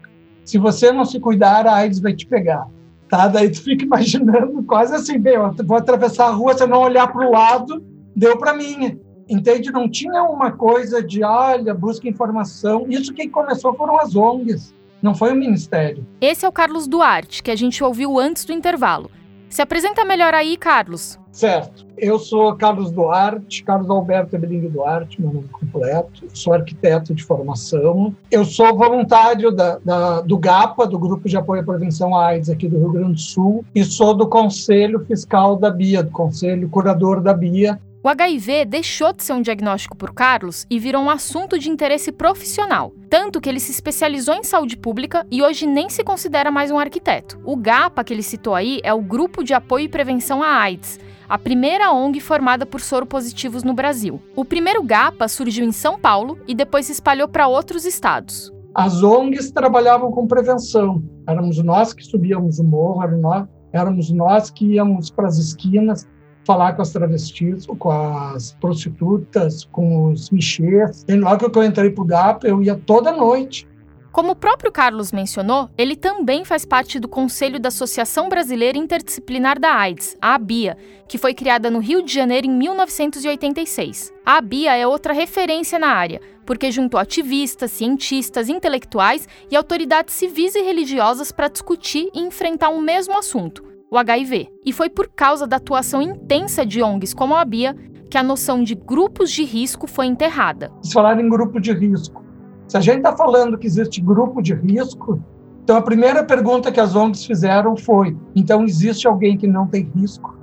se você não se cuidar, a AIDS vai te pegar. Tá? Daí tu fica imaginando quase assim, bem, eu vou atravessar a rua, se eu não olhar para o lado, deu para mim. Entende? Não tinha uma coisa de, olha, busca informação. Isso quem começou foram as ONGs. não foi o Ministério. Esse é o Carlos Duarte, que a gente ouviu antes do intervalo. Se apresenta melhor aí, Carlos. Certo. Eu sou Carlos Duarte, Carlos Alberto Ebelinho Duarte, meu nome completo. Sou arquiteto de formação. Eu sou voluntário da, da, do GAPA, do Grupo de Apoio à Prevenção à AIDS aqui do Rio Grande do Sul, e sou do Conselho Fiscal da BIA, do Conselho Curador da BIA, o HIV deixou de ser um diagnóstico por Carlos e virou um assunto de interesse profissional, tanto que ele se especializou em saúde pública e hoje nem se considera mais um arquiteto. O GAPA que ele citou aí é o Grupo de Apoio e Prevenção à AIDS, a primeira ONG formada por soropositivos no Brasil. O primeiro GAPA surgiu em São Paulo e depois se espalhou para outros estados. As ONGs trabalhavam com prevenção. Éramos nós que subíamos o morro, éramos nós que íamos para as esquinas falar com as travestis, com as prostitutas, com os michês. E logo que eu entrei pro GAP, eu ia toda noite. Como o próprio Carlos mencionou, ele também faz parte do Conselho da Associação Brasileira Interdisciplinar da AIDS, a ABIA, que foi criada no Rio de Janeiro em 1986. A ABIA é outra referência na área, porque juntou ativistas, cientistas, intelectuais e autoridades civis e religiosas para discutir e enfrentar um mesmo assunto, o HIV. E foi por causa da atuação intensa de ONGs como a BIA que a noção de grupos de risco foi enterrada. Vocês falaram em grupo de risco. Se a gente está falando que existe grupo de risco, então a primeira pergunta que as ONGs fizeram foi: então existe alguém que não tem risco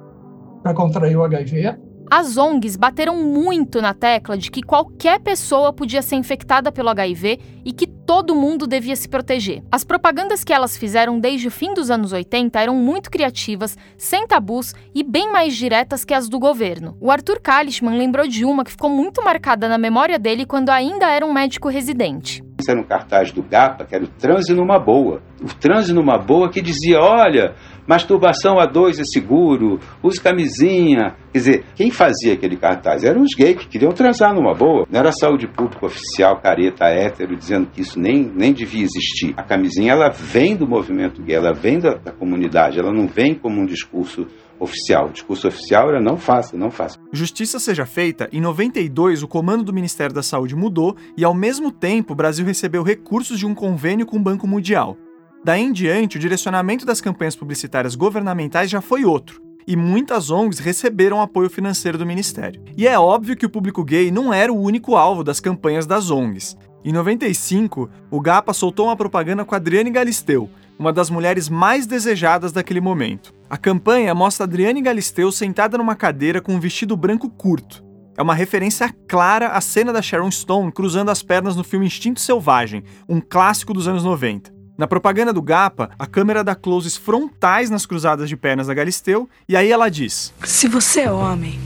para contrair o HIV? As ONGs bateram muito na tecla de que qualquer pessoa podia ser infectada pelo HIV e que todo mundo devia se proteger. As propagandas que elas fizeram desde o fim dos anos 80 eram muito criativas, sem tabus e bem mais diretas que as do governo. O Arthur Kalischman lembrou de uma que ficou muito marcada na memória dele quando ainda era um médico residente. Isso era um cartaz do GAPA, que era o transe numa boa. O transe numa boa que dizia, olha, masturbação a dois é seguro, use camisinha. Quer dizer, quem fazia aquele cartaz eram os gays que queriam transar numa boa. Não era saúde pública oficial, careta, hétero, dizendo que isso nem, nem devia existir. A camisinha, ela vem do movimento gay, ela vem da, da comunidade, ela não vem como um discurso oficial. O discurso oficial era não faça, não faça. Justiça seja feita, em 92 o comando do Ministério da Saúde mudou e ao mesmo tempo o Brasil recebeu recursos de um convênio com o Banco Mundial. Daí em diante, o direcionamento das campanhas publicitárias governamentais já foi outro, e muitas ONGs receberam apoio financeiro do Ministério. E é óbvio que o público gay não era o único alvo das campanhas das ONGs. Em 95, o GAPA soltou uma propaganda com Adriane Galisteu, uma das mulheres mais desejadas daquele momento. A campanha mostra Adriane Galisteu sentada numa cadeira com um vestido branco curto. É uma referência clara à cena da Sharon Stone cruzando as pernas no filme Instinto Selvagem, um clássico dos anos 90. Na propaganda do GAPA, a câmera dá closes frontais nas cruzadas de pernas da Galisteu e aí ela diz: Se você é homem,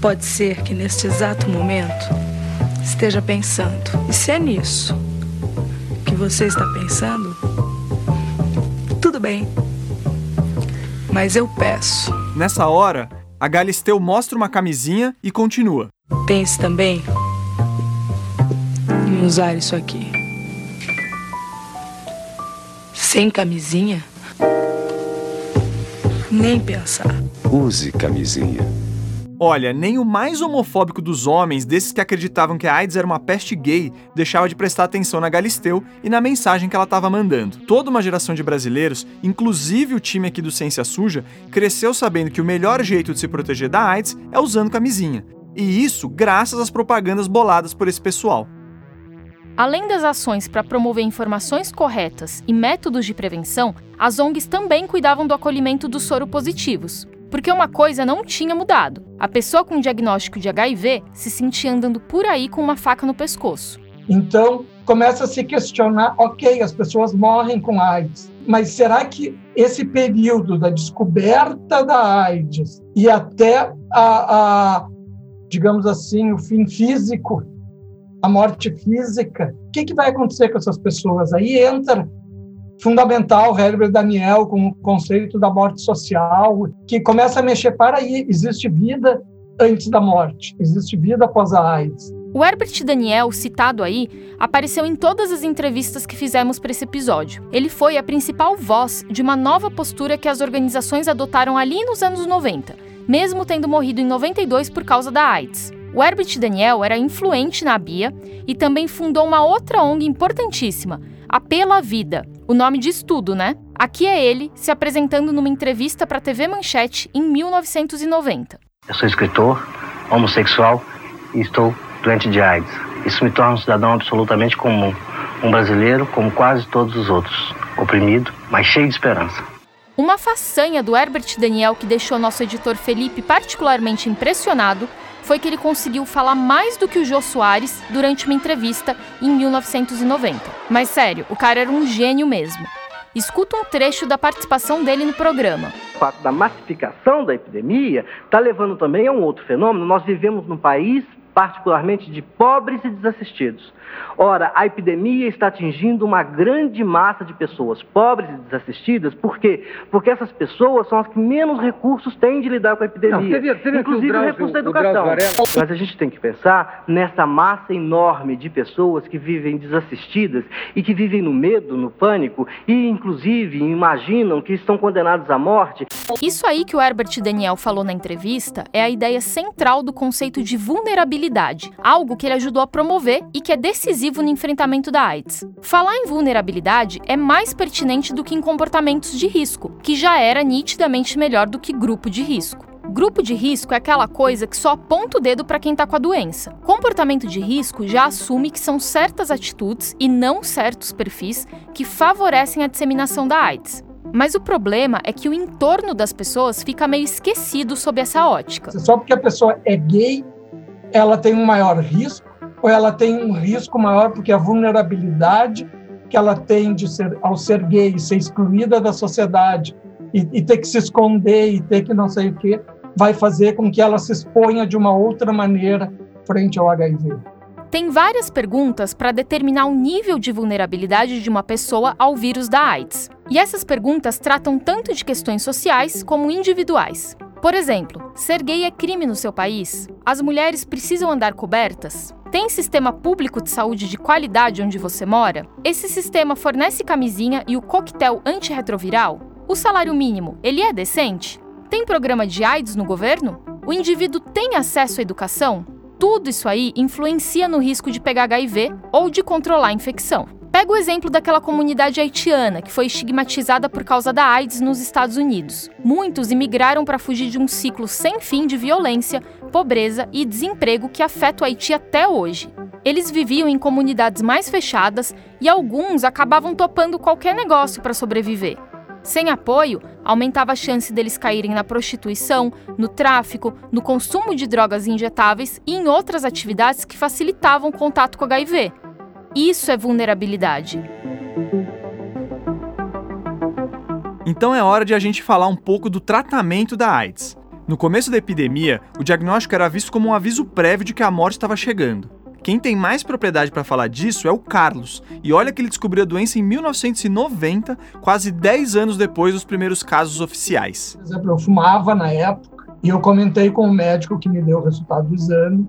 pode ser que neste exato momento esteja pensando. E se é nisso que você está pensando, tudo bem. Mas eu peço. Nessa hora, a Galisteu mostra uma camisinha e continua. Pense também em usar isso aqui. Sem camisinha? Nem pensar. Use camisinha. Olha, nem o mais homofóbico dos homens, desses que acreditavam que a AIDS era uma peste gay, deixava de prestar atenção na Galisteu e na mensagem que ela estava mandando. Toda uma geração de brasileiros, inclusive o time aqui do Ciência Suja, cresceu sabendo que o melhor jeito de se proteger da AIDS é usando camisinha. E isso graças às propagandas boladas por esse pessoal. Além das ações para promover informações corretas e métodos de prevenção, as ONGs também cuidavam do acolhimento dos soropositivos. Porque uma coisa não tinha mudado: a pessoa com diagnóstico de HIV se sentia andando por aí com uma faca no pescoço. Então, começa a se questionar: ok, as pessoas morrem com AIDS, mas será que esse período da descoberta da AIDS e até a, a digamos assim, o fim físico a morte física, o que, que vai acontecer com essas pessoas? Aí entra fundamental Herbert Daniel com o conceito da morte social, que começa a mexer para aí, existe vida antes da morte, existe vida após a AIDS. O Herbert Daniel, citado aí, apareceu em todas as entrevistas que fizemos para esse episódio. Ele foi a principal voz de uma nova postura que as organizações adotaram ali nos anos 90, mesmo tendo morrido em 92 por causa da AIDS. O Herbert Daniel era influente na BIA e também fundou uma outra ONG importantíssima, A Pela Vida, o nome de estudo, né? Aqui é ele se apresentando numa entrevista para a TV Manchete em 1990. Eu sou escritor, homossexual e estou doente de AIDS. Isso me torna um cidadão absolutamente comum, um brasileiro como quase todos os outros, oprimido, mas cheio de esperança. Uma façanha do Herbert Daniel que deixou nosso editor Felipe particularmente impressionado foi que ele conseguiu falar mais do que o Jô Soares durante uma entrevista em 1990. Mas sério, o cara era um gênio mesmo. Escuta um trecho da participação dele no programa. O fato da massificação da epidemia está levando também a um outro fenômeno. Nós vivemos num país particularmente de pobres e desassistidos. Ora, a epidemia está atingindo uma grande massa de pessoas pobres e desassistidas, por quê? Porque essas pessoas são as que menos recursos têm de lidar com a epidemia, Não, teve, teve inclusive o, o recurso da educação. Mas a gente tem que pensar nessa massa enorme de pessoas que vivem desassistidas e que vivem no medo, no pânico e, inclusive, imaginam que estão condenados à morte. Isso aí que o Herbert Daniel falou na entrevista é a ideia central do conceito de vulnerabilidade, algo que ele ajudou a promover e que é decisivo no enfrentamento da AIDS. Falar em vulnerabilidade é mais pertinente do que em comportamentos de risco, que já era nitidamente melhor do que grupo de risco. Grupo de risco é aquela coisa que só aponta o dedo para quem está com a doença. Comportamento de risco já assume que são certas atitudes e não certos perfis que favorecem a disseminação da AIDS. Mas o problema é que o entorno das pessoas fica meio esquecido sob essa ótica. Só porque a pessoa é gay, ela tem um maior risco ou ela tem um risco maior porque a vulnerabilidade que ela tem de ser, ao ser gay, ser excluída da sociedade e, e ter que se esconder e ter que não sei o quê, vai fazer com que ela se exponha de uma outra maneira frente ao HIV. Tem várias perguntas para determinar o nível de vulnerabilidade de uma pessoa ao vírus da AIDS. E essas perguntas tratam tanto de questões sociais como individuais. Por exemplo, ser gay é crime no seu país? As mulheres precisam andar cobertas? Tem sistema público de saúde de qualidade onde você mora? Esse sistema fornece camisinha e o coquetel antirretroviral? O salário mínimo, ele é decente? Tem programa de AIDS no governo? O indivíduo tem acesso à educação? Tudo isso aí influencia no risco de pegar HIV ou de controlar a infecção. Pega o exemplo daquela comunidade haitiana que foi estigmatizada por causa da AIDS nos Estados Unidos. Muitos imigraram para fugir de um ciclo sem fim de violência, pobreza e desemprego que afeta o Haiti até hoje. Eles viviam em comunidades mais fechadas e alguns acabavam topando qualquer negócio para sobreviver. Sem apoio, aumentava a chance deles caírem na prostituição, no tráfico, no consumo de drogas injetáveis e em outras atividades que facilitavam o contato com HIV. Isso é vulnerabilidade. Então é hora de a gente falar um pouco do tratamento da AIDS. No começo da epidemia, o diagnóstico era visto como um aviso prévio de que a morte estava chegando. Quem tem mais propriedade para falar disso é o Carlos. E olha que ele descobriu a doença em 1990, quase 10 anos depois dos primeiros casos oficiais. Por exemplo, eu fumava na época e eu comentei com o médico que me deu o resultado do exame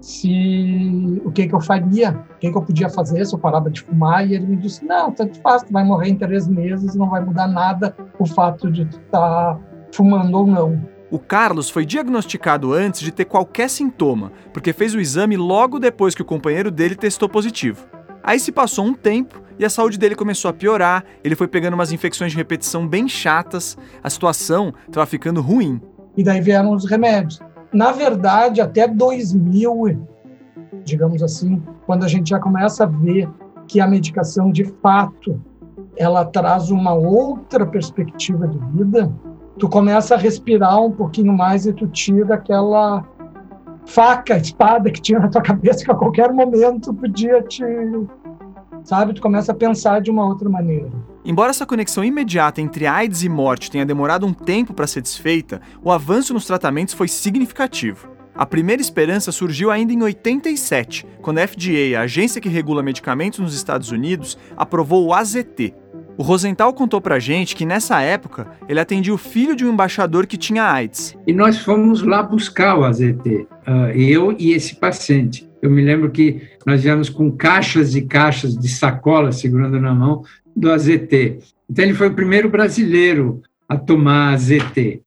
se o que que eu faria, o que que eu podia fazer se eu parava de fumar e ele me disse não, tanto faz, tu vai morrer em três meses, não vai mudar nada o fato de tu estar tá fumando ou não. O Carlos foi diagnosticado antes de ter qualquer sintoma, porque fez o exame logo depois que o companheiro dele testou positivo. Aí se passou um tempo e a saúde dele começou a piorar, ele foi pegando umas infecções de repetição bem chatas, a situação estava ficando ruim. E daí vieram os remédios. Na verdade, até 2000, digamos assim, quando a gente já começa a ver que a medicação de fato ela traz uma outra perspectiva de vida, tu começa a respirar um pouquinho mais e tu tira aquela faca, espada que tinha na tua cabeça que a qualquer momento podia te sabe? Tu começa a pensar de uma outra maneira. Embora essa conexão imediata entre AIDS e morte tenha demorado um tempo para ser desfeita, o avanço nos tratamentos foi significativo. A primeira esperança surgiu ainda em 87, quando a FDA, a agência que regula medicamentos nos Estados Unidos, aprovou o AZT. O Rosenthal contou pra gente que nessa época ele atendia o filho de um embaixador que tinha AIDS. E nós fomos lá buscar o AZT, uh, eu e esse paciente. Eu me lembro que nós viemos com caixas e caixas de sacola segurando na mão do AZT. Então, ele foi o primeiro brasileiro a tomar AZT.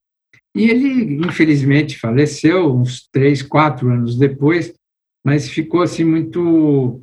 E ele, infelizmente, faleceu uns três, quatro anos depois, mas ficou assim muito,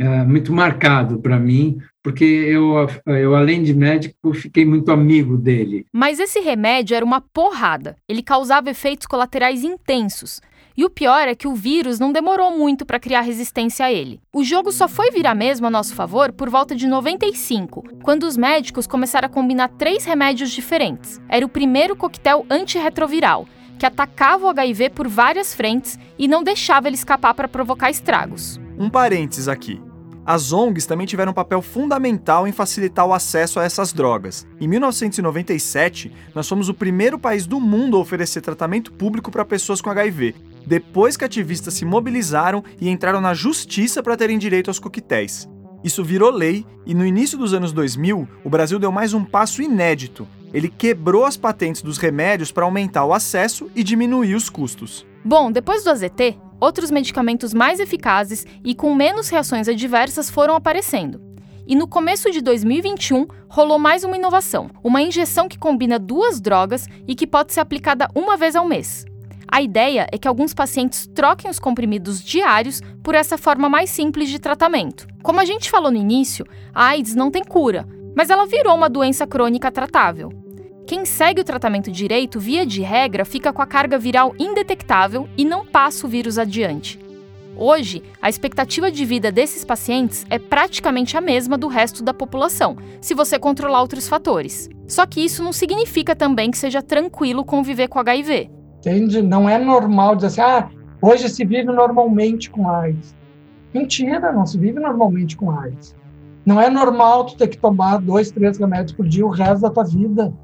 uh, muito marcado para mim, porque eu, eu, além de médico, fiquei muito amigo dele. Mas esse remédio era uma porrada. Ele causava efeitos colaterais intensos. E o pior é que o vírus não demorou muito para criar resistência a ele. O jogo só foi virar mesmo a nosso favor por volta de 95, quando os médicos começaram a combinar três remédios diferentes. Era o primeiro coquetel antirretroviral, que atacava o HIV por várias frentes e não deixava ele escapar para provocar estragos. Um parênteses aqui. As ONGs também tiveram um papel fundamental em facilitar o acesso a essas drogas. Em 1997, nós fomos o primeiro país do mundo a oferecer tratamento público para pessoas com HIV, depois que ativistas se mobilizaram e entraram na justiça para terem direito aos coquetéis. Isso virou lei e no início dos anos 2000, o Brasil deu mais um passo inédito. Ele quebrou as patentes dos remédios para aumentar o acesso e diminuir os custos. Bom, depois do AZT, outros medicamentos mais eficazes e com menos reações adversas foram aparecendo. E no começo de 2021 rolou mais uma inovação: uma injeção que combina duas drogas e que pode ser aplicada uma vez ao mês. A ideia é que alguns pacientes troquem os comprimidos diários por essa forma mais simples de tratamento. Como a gente falou no início, a AIDS não tem cura, mas ela virou uma doença crônica tratável. Quem segue o tratamento direito, via de regra, fica com a carga viral indetectável e não passa o vírus adiante. Hoje, a expectativa de vida desses pacientes é praticamente a mesma do resto da população, se você controlar outros fatores. Só que isso não significa também que seja tranquilo conviver com HIV. Entende? Não é normal dizer assim, ah, hoje se vive normalmente com AIDS. Mentira, não se vive normalmente com AIDS. Não é normal tu ter que tomar dois, três remédios por dia o resto da tua vida.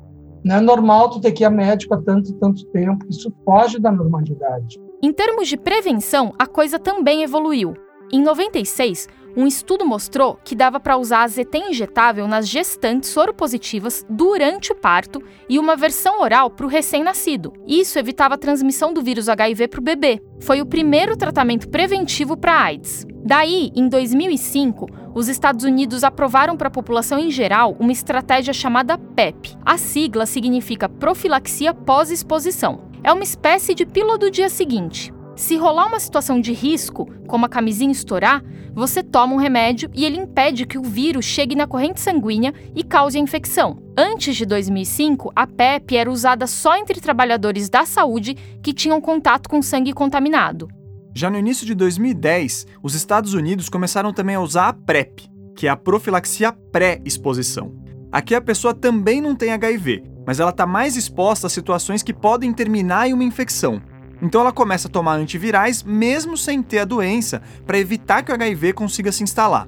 Não é normal tu ter que ir a médico há tanto tanto tempo. Isso foge da normalidade. Em termos de prevenção, a coisa também evoluiu. Em 96, um estudo mostrou que dava para usar a ZT injetável nas gestantes soropositivas durante o parto e uma versão oral para o recém-nascido. Isso evitava a transmissão do vírus HIV para o bebê. Foi o primeiro tratamento preventivo para AIDS. Daí, em 2005, os Estados Unidos aprovaram para a população em geral uma estratégia chamada PEP. A sigla significa profilaxia pós-exposição. É uma espécie de pílula do dia seguinte. Se rolar uma situação de risco, como a camisinha estourar, você toma um remédio e ele impede que o vírus chegue na corrente sanguínea e cause a infecção. Antes de 2005, a PEP era usada só entre trabalhadores da saúde que tinham contato com sangue contaminado. Já no início de 2010, os Estados Unidos começaram também a usar a PrEP, que é a profilaxia pré-exposição. Aqui a pessoa também não tem HIV, mas ela está mais exposta a situações que podem terminar em uma infecção, então ela começa a tomar antivirais mesmo sem ter a doença, para evitar que o HIV consiga se instalar.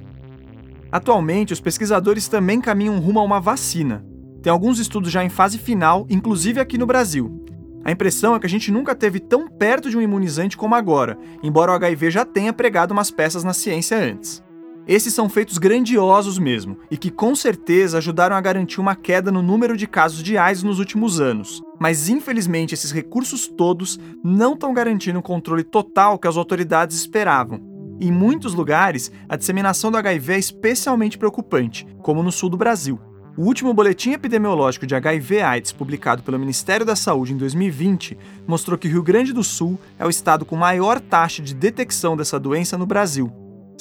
Atualmente, os pesquisadores também caminham rumo a uma vacina. Tem alguns estudos já em fase final, inclusive aqui no Brasil. A impressão é que a gente nunca teve tão perto de um imunizante como agora, embora o HIV já tenha pregado umas peças na ciência antes. Esses são feitos grandiosos mesmo, e que com certeza ajudaram a garantir uma queda no número de casos de AIDS nos últimos anos. Mas infelizmente esses recursos todos não estão garantindo o controle total que as autoridades esperavam. Em muitos lugares, a disseminação do HIV é especialmente preocupante, como no sul do Brasil. O último boletim epidemiológico de HIV/AIDS publicado pelo Ministério da Saúde em 2020 mostrou que o Rio Grande do Sul é o estado com maior taxa de detecção dessa doença no Brasil,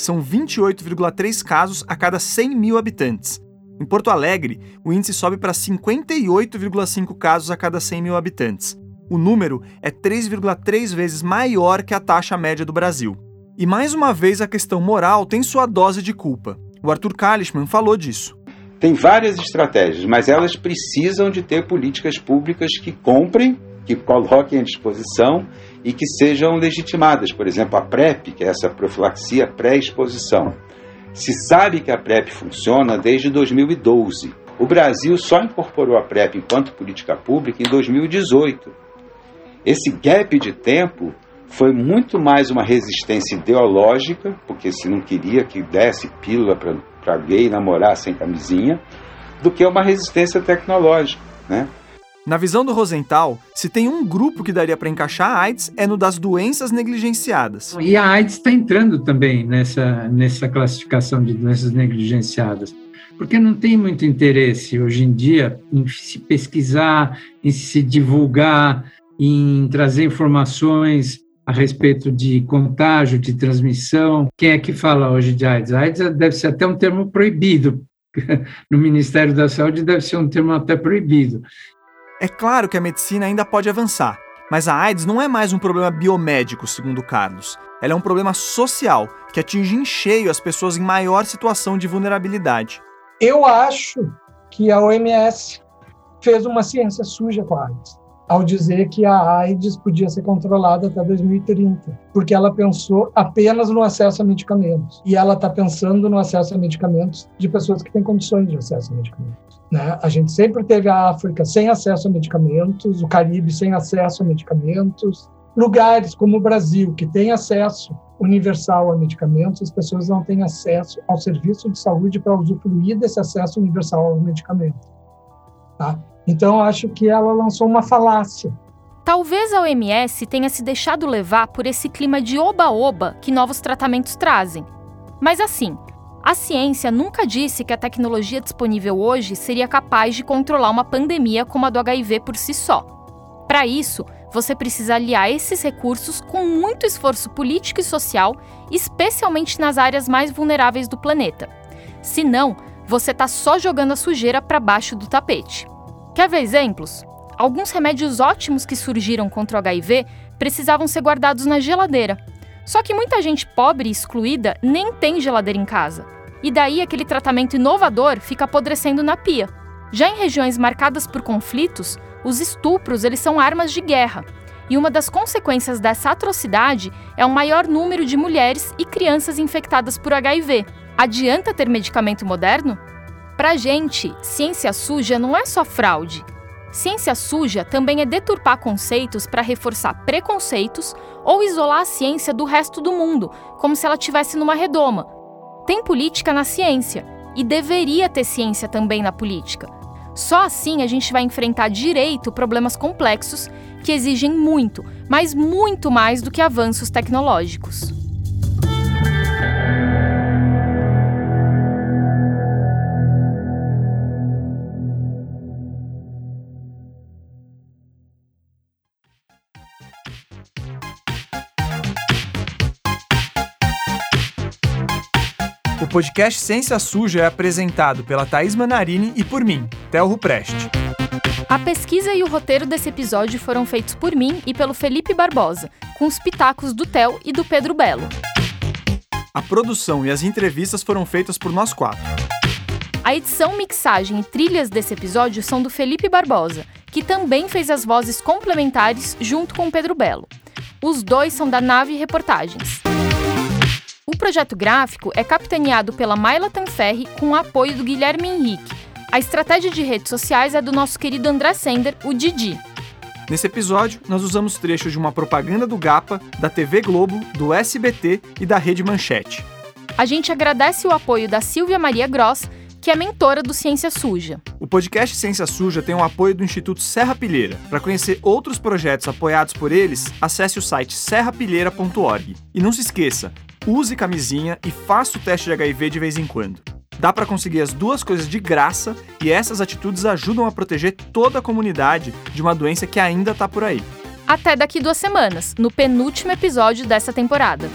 são 28,3 casos a cada 100 mil habitantes. Em Porto Alegre, o índice sobe para 58,5 casos a cada 100 mil habitantes. O número é 3,3 vezes maior que a taxa média do Brasil. E mais uma vez a questão moral tem sua dose de culpa. O Arthur Kalischmann falou disso. Tem várias estratégias, mas elas precisam de ter políticas públicas que comprem, que coloquem à disposição e que sejam legitimadas. Por exemplo, a PrEP, que é essa profilaxia pré-exposição. Se sabe que a PrEP funciona desde 2012. O Brasil só incorporou a PrEP enquanto política pública em 2018. Esse gap de tempo foi muito mais uma resistência ideológica, porque se não queria que desse pílula para gay namorar sem camisinha, do que uma resistência tecnológica. Né? Na visão do Rosenthal, se tem um grupo que daria para encaixar a AIDS, é no das doenças negligenciadas. E a AIDS está entrando também nessa, nessa classificação de doenças negligenciadas, porque não tem muito interesse hoje em dia em se pesquisar, em se divulgar, em trazer informações a respeito de contágio, de transmissão. Quem é que fala hoje de AIDS? AIDS deve ser até um termo proibido no Ministério da Saúde deve ser um termo até proibido. É claro que a medicina ainda pode avançar, mas a AIDS não é mais um problema biomédico, segundo Carlos. Ela é um problema social que atinge em cheio as pessoas em maior situação de vulnerabilidade. Eu acho que a OMS fez uma ciência suja com a AIDS ao dizer que a AIDS podia ser controlada até 2030, porque ela pensou apenas no acesso a medicamentos. E ela está pensando no acesso a medicamentos de pessoas que têm condições de acesso a medicamentos. Né? A gente sempre teve a África sem acesso a medicamentos, o Caribe sem acesso a medicamentos, lugares como o Brasil, que tem acesso universal a medicamentos, as pessoas não têm acesso ao serviço de saúde para usufruir desse acesso universal ao medicamento. Tá? Então, acho que ela lançou uma falácia. Talvez a OMS tenha se deixado levar por esse clima de oba-oba que novos tratamentos trazem. Mas assim, a ciência nunca disse que a tecnologia disponível hoje seria capaz de controlar uma pandemia como a do HIV por si só. Para isso, você precisa aliar esses recursos com muito esforço político e social, especialmente nas áreas mais vulneráveis do planeta. Senão, você está só jogando a sujeira para baixo do tapete. Quer ver exemplos? Alguns remédios ótimos que surgiram contra o HIV precisavam ser guardados na geladeira. Só que muita gente pobre e excluída nem tem geladeira em casa. E daí aquele tratamento inovador fica apodrecendo na pia. Já em regiões marcadas por conflitos, os estupros eles são armas de guerra. E uma das consequências dessa atrocidade é um maior número de mulheres e crianças infectadas por HIV. Adianta ter medicamento moderno? Pra gente, ciência suja não é só fraude. Ciência suja também é deturpar conceitos para reforçar preconceitos ou isolar a ciência do resto do mundo, como se ela estivesse numa redoma. Tem política na ciência e deveria ter ciência também na política. Só assim a gente vai enfrentar direito problemas complexos que exigem muito, mas muito mais do que avanços tecnológicos. Podcast Ciência Suja é apresentado pela Thaís Manarini e por mim, Theo Rupreste. A pesquisa e o roteiro desse episódio foram feitos por mim e pelo Felipe Barbosa, com os pitacos do Theo e do Pedro Belo. A produção e as entrevistas foram feitas por nós quatro. A edição, mixagem e trilhas desse episódio são do Felipe Barbosa, que também fez as vozes complementares junto com o Pedro Belo. Os dois são da Nave Reportagens. O projeto gráfico é capitaneado pela Maila Tanferri com o apoio do Guilherme Henrique. A estratégia de redes sociais é do nosso querido André Sender, o Didi. Nesse episódio, nós usamos trechos de uma propaganda do GAPA, da TV Globo, do SBT e da Rede Manchete. A gente agradece o apoio da Silvia Maria Gross, que é mentora do Ciência Suja. O podcast Ciência Suja tem o apoio do Instituto Serra Pilheira. Para conhecer outros projetos apoiados por eles, acesse o site serrapilheira.org. E não se esqueça, use camisinha e faça o teste de HIV de vez em quando. Dá para conseguir as duas coisas de graça e essas atitudes ajudam a proteger toda a comunidade de uma doença que ainda está por aí. Até daqui duas semanas, no penúltimo episódio dessa temporada.